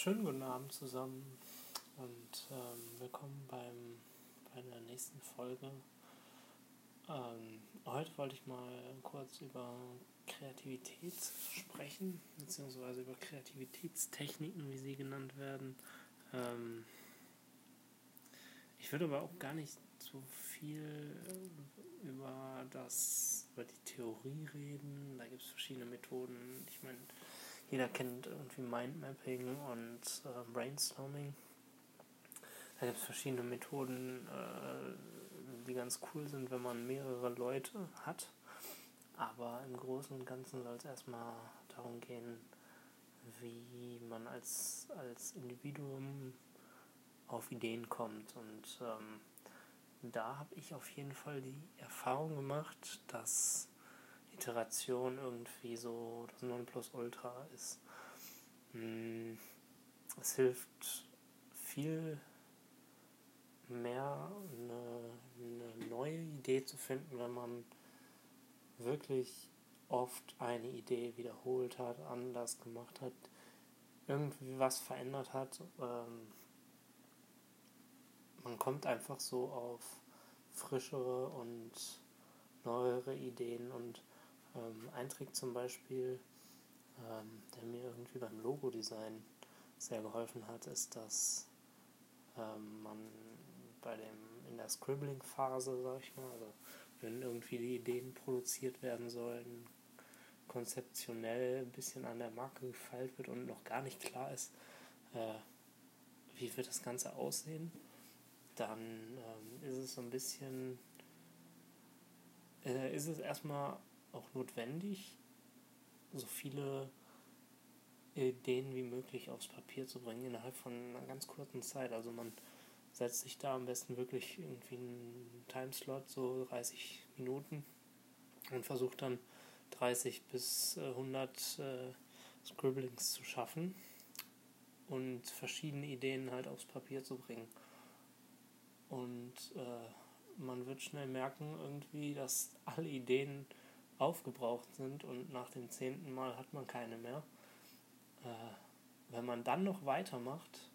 Schönen guten Abend zusammen und ähm, willkommen beim, bei der nächsten Folge. Ähm, heute wollte ich mal kurz über Kreativität sprechen, beziehungsweise über Kreativitätstechniken, wie sie genannt werden. Ähm, ich würde aber auch gar nicht so viel über das, über die Theorie reden. Da gibt es verschiedene Methoden. Ich meine, jeder kennt irgendwie Mindmapping und äh, Brainstorming. Da gibt es verschiedene Methoden, äh, die ganz cool sind, wenn man mehrere Leute hat. Aber im Großen und Ganzen soll es erstmal darum gehen, wie man als, als Individuum auf Ideen kommt. Und ähm, da habe ich auf jeden Fall die Erfahrung gemacht, dass Iteration irgendwie so das Nonplusultra ist. Hm, es hilft viel mehr eine, eine neue Idee zu finden, wenn man wirklich oft eine Idee wiederholt hat, anders gemacht hat, irgendwie was verändert hat. Ähm, man kommt einfach so auf frischere und neuere Ideen und ähm, ein Trick zum Beispiel, ähm, der mir irgendwie beim Logo-Design sehr geholfen hat, ist, dass ähm, man bei dem in der Scribbling-Phase, sag ich mal, also wenn irgendwie die Ideen produziert werden sollen, konzeptionell ein bisschen an der Marke gefeilt wird und noch gar nicht klar ist, äh, wie wird das Ganze aussehen, dann ähm, ist es so ein bisschen, äh, ist es erstmal auch notwendig, so viele Ideen wie möglich aufs Papier zu bringen innerhalb von einer ganz kurzen Zeit. Also man setzt sich da am besten wirklich irgendwie einen Timeslot, so 30 Minuten und versucht dann 30 bis 100 äh, Scribblings zu schaffen und verschiedene Ideen halt aufs Papier zu bringen. Und äh, man wird schnell merken irgendwie, dass alle Ideen aufgebraucht sind und nach dem zehnten Mal hat man keine mehr. Äh, wenn man dann noch weitermacht,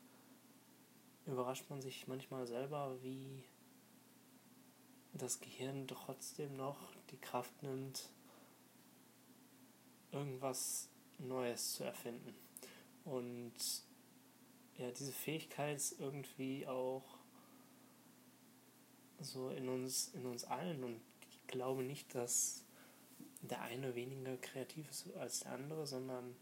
überrascht man sich manchmal selber, wie das Gehirn trotzdem noch die Kraft nimmt, irgendwas Neues zu erfinden. Und ja, diese Fähigkeit ist irgendwie auch so in uns, in uns allen und ich glaube nicht, dass der eine weniger kreativ ist als der andere, sondern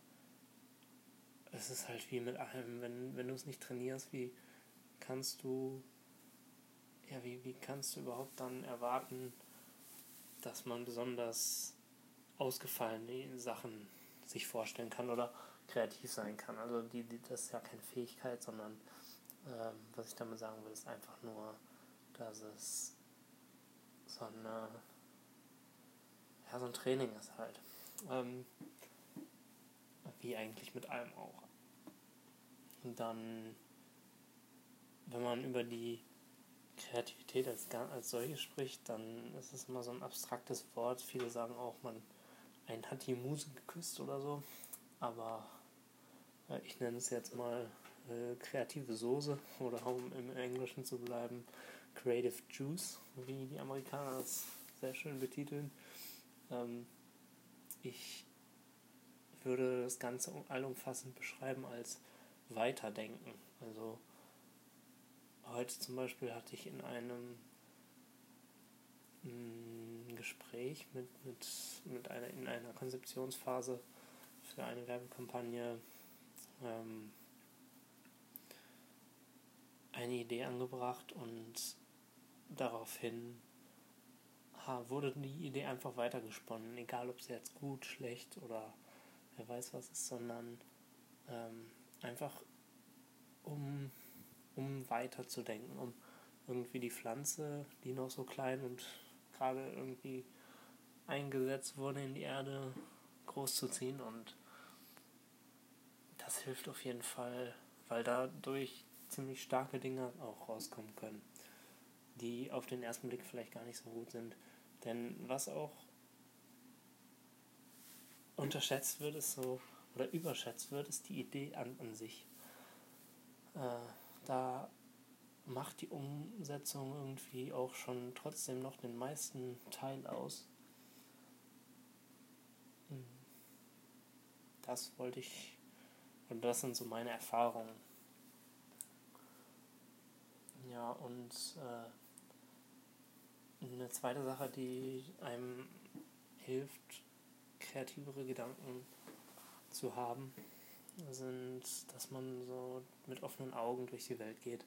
es ist halt wie mit allem, wenn, wenn du es nicht trainierst, wie kannst du, ja, wie, wie kannst du überhaupt dann erwarten, dass man besonders ausgefallene Sachen sich vorstellen kann oder kreativ sein kann. Also die, die das ist ja keine Fähigkeit, sondern ähm, was ich damit sagen will, ist einfach nur, dass es so eine ja, so ein Training ist halt. Ähm, wie eigentlich mit allem auch. Und dann, wenn man über die Kreativität als, als solche spricht, dann ist es immer so ein abstraktes Wort. Viele sagen auch, man einen hat die Muse geküsst oder so. Aber äh, ich nenne es jetzt mal äh, kreative Soße oder um im Englischen zu bleiben, Creative Juice, wie die Amerikaner das sehr schön betiteln. Ähm, ich würde das Ganze allumfassend beschreiben als Weiterdenken. Also heute zum Beispiel hatte ich in einem mm, Gespräch mit, mit, mit einer, in einer Konzeptionsphase für eine Werbekampagne ähm, eine Idee angebracht und daraufhin wurde die Idee einfach weitergesponnen, egal ob sie jetzt gut, schlecht oder wer weiß was ist, sondern ähm, einfach um, um weiterzudenken, um irgendwie die Pflanze, die noch so klein und gerade irgendwie eingesetzt wurde in die Erde, groß zu ziehen und das hilft auf jeden Fall, weil dadurch ziemlich starke Dinge auch rauskommen können, die auf den ersten Blick vielleicht gar nicht so gut sind. Denn was auch unterschätzt wird, ist so, oder überschätzt wird, ist die Idee an, an sich. äh, da macht die Umsetzung irgendwie auch schon trotzdem noch den meisten Teil aus. Hm. Das wollte ich, und das sind so meine Erfahrungen. Ja, und äh, eine zweite Sache, die einem hilft, kreativere Gedanken zu haben, sind, dass man so mit offenen Augen durch die Welt geht.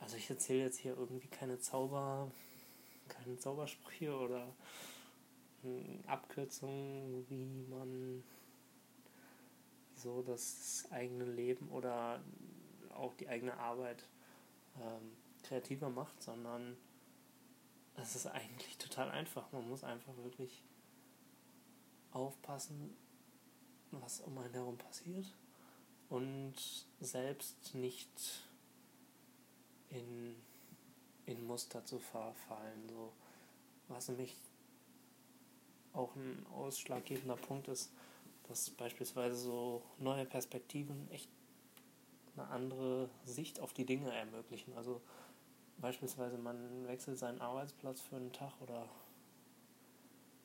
Also ich erzähle jetzt hier irgendwie keine Zauber, keine Zaubersprüche oder Abkürzungen, wie man so das eigene Leben oder auch die eigene Arbeit ähm, kreativer macht, sondern es ist eigentlich total einfach. Man muss einfach wirklich aufpassen, was um einen herum passiert und selbst nicht in, in Muster zu verfallen. So. Was nämlich auch ein ausschlaggebender Punkt ist, dass beispielsweise so neue Perspektiven echt eine andere Sicht auf die Dinge ermöglichen. Also beispielsweise man wechselt seinen Arbeitsplatz für einen Tag oder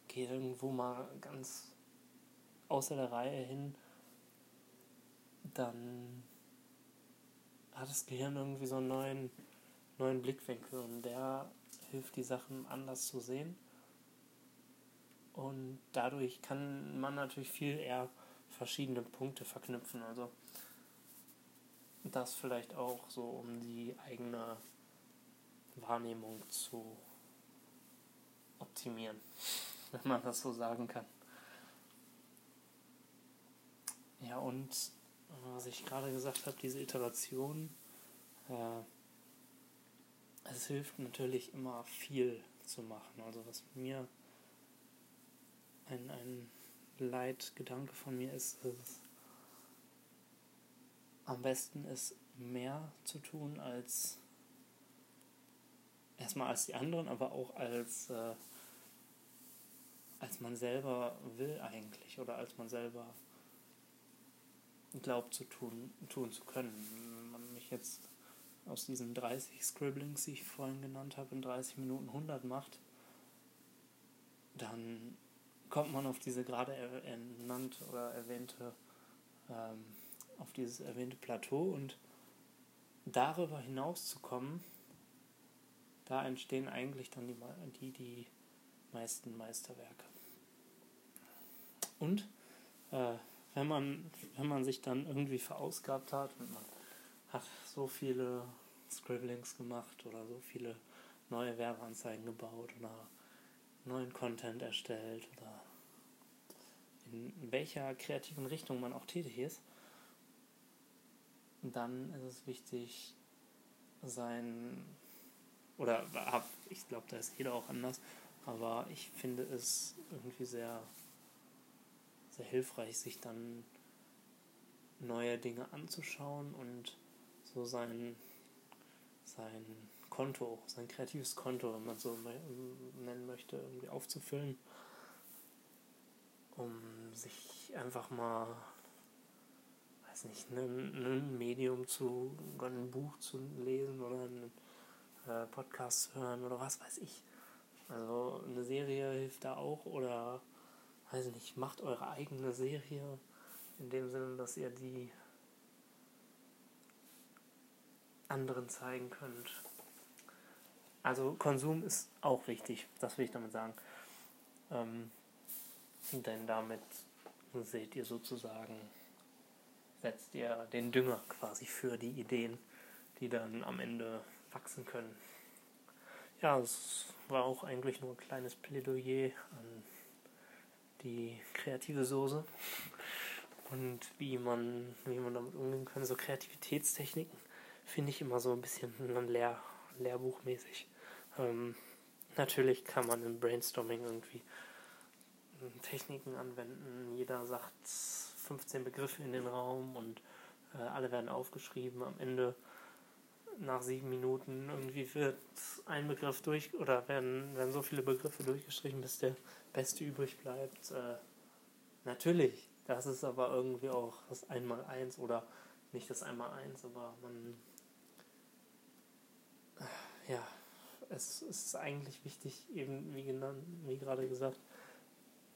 geht irgendwo mal ganz außer der Reihe hin, dann hat das Gehirn irgendwie so einen neuen, neuen Blickwinkel und der hilft, die Sachen anders zu sehen. Und dadurch kann man natürlich viel eher verschiedene Punkte verknüpfen. Also das vielleicht auch so, um die eigene Wahrnehmung zu optimieren, wenn man das so sagen kann. Ja, und was ich gerade gesagt habe, diese Iteration, äh, es hilft natürlich immer viel zu machen. Also was mir ein, ein Leitgedanke von mir ist, ist am besten ist mehr zu tun als erstmal als die anderen, aber auch als äh, als man selber will eigentlich oder als man selber glaubt zu tun, tun zu können. Wenn man mich jetzt aus diesen 30 Scribblings, die ich vorhin genannt habe, in 30 Minuten 100 macht, dann kommt man auf diese gerade ernannte oder erwähnte, ähm, auf dieses erwähnte Plateau und darüber hinaus zu kommen, da entstehen eigentlich dann die, die, die meisten Meisterwerke. Und äh, wenn man, wenn man sich dann irgendwie verausgabt hat und man hat so viele Scribblings gemacht oder so viele neue Werbeanzeigen gebaut oder neuen Content erstellt oder in welcher kreativen Richtung man auch tätig ist, dann ist es wichtig, sein oder ich glaube, da ist jeder auch anders, aber ich finde es irgendwie sehr sehr hilfreich, sich dann neue Dinge anzuschauen und so sein, sein Konto, sein kreatives Konto, wenn man so nennen möchte, irgendwie aufzufüllen, um sich einfach mal, weiß nicht, ein, Medium zu, ein Buch zu lesen oder einen äh, Podcast zu hören oder was weiß ich. Also eine Serie hilft da auch oder weiß nicht, macht eure eigene Serie in dem Sinne, dass ihr die anderen zeigen könnt. Also Konsum ist auch wichtig, das will ich damit sagen. Ähm, denn damit seht ihr sozusagen, setzt ihr den Dünger quasi für die Ideen, die dann am Ende wachsen können. Ja, es war auch eigentlich nur ein kleines Plädoyer an die kreative Soße und wie man, wie man damit umgehen kann. So Kreativitätstechniken finde ich immer so ein bisschen lehr, lehrbuchmäßig. Ähm, natürlich kann man im Brainstorming irgendwie Techniken anwenden. Jeder sagt 15 Begriffe in den Raum und äh, alle werden aufgeschrieben. Am Ende nach sieben Minuten irgendwie wird ein Begriff durch oder werden, werden so viele Begriffe durchgestrichen, bis der beste übrig bleibt. Äh, natürlich, das ist aber irgendwie auch das Einmaleins oder nicht das einmal eins, aber man ja, es, es ist eigentlich wichtig, eben wie genannt, wie gerade gesagt,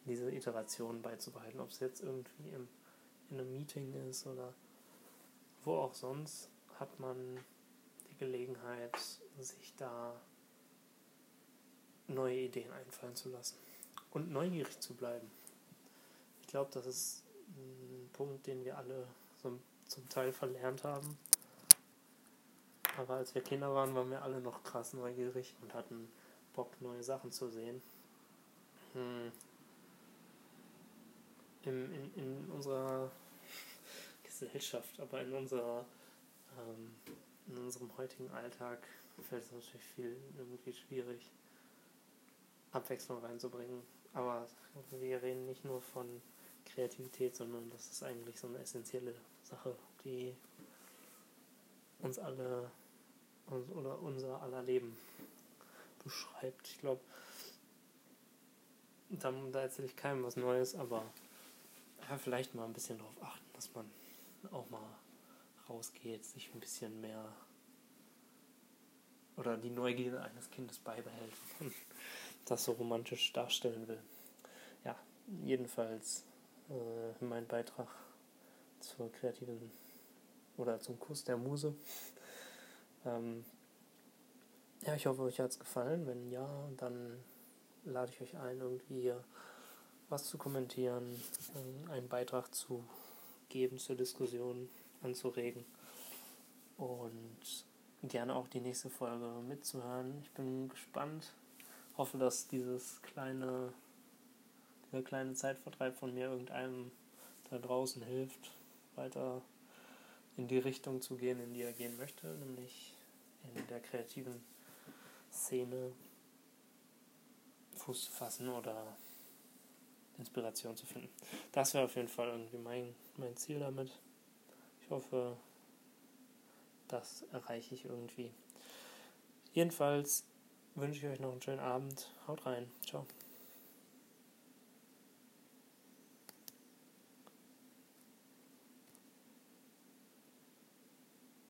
diese Iteration beizubehalten, ob es jetzt irgendwie im, in einem Meeting ist oder wo auch sonst, hat man Gelegenheit, sich da neue Ideen einfallen zu lassen und neugierig zu bleiben. Ich glaube, das ist ein Punkt, den wir alle so zum Teil verlernt haben. Aber als wir Kinder waren, waren wir alle noch krass neugierig und hatten Bock, neue Sachen zu sehen. Hm. In, in, in unserer Gesellschaft, aber in unserer ähm, in unserem heutigen Alltag fällt es natürlich viel irgendwie schwierig, Abwechslung reinzubringen. Aber wir reden nicht nur von Kreativität, sondern das ist eigentlich so eine essentielle Sache, die uns alle oder unser aller Leben beschreibt. Ich glaube, da, da erzähle ich keinem was Neues, aber ja, vielleicht mal ein bisschen darauf achten, dass man auch mal rausgeht, sich ein bisschen mehr oder die Neugierde eines Kindes beibehält und das so romantisch darstellen will. Ja, jedenfalls äh, mein Beitrag zur kreativen oder zum Kuss der Muse. Ähm, ja, ich hoffe, euch hat es gefallen. Wenn ja, dann lade ich euch ein, irgendwie was zu kommentieren, einen Beitrag zu geben zur Diskussion, anzuregen und gerne auch die nächste Folge mitzuhören. Ich bin gespannt. Hoffe, dass dieses kleine, dieser kleine Zeitvertreib von mir irgendeinem da draußen hilft, weiter in die Richtung zu gehen, in die er gehen möchte, nämlich in der kreativen Szene Fuß zu fassen oder Inspiration zu finden. Das wäre auf jeden Fall irgendwie mein, mein Ziel damit. Ich hoffe, das erreiche ich irgendwie. Jedenfalls wünsche ich euch noch einen schönen Abend. Haut rein. Ciao.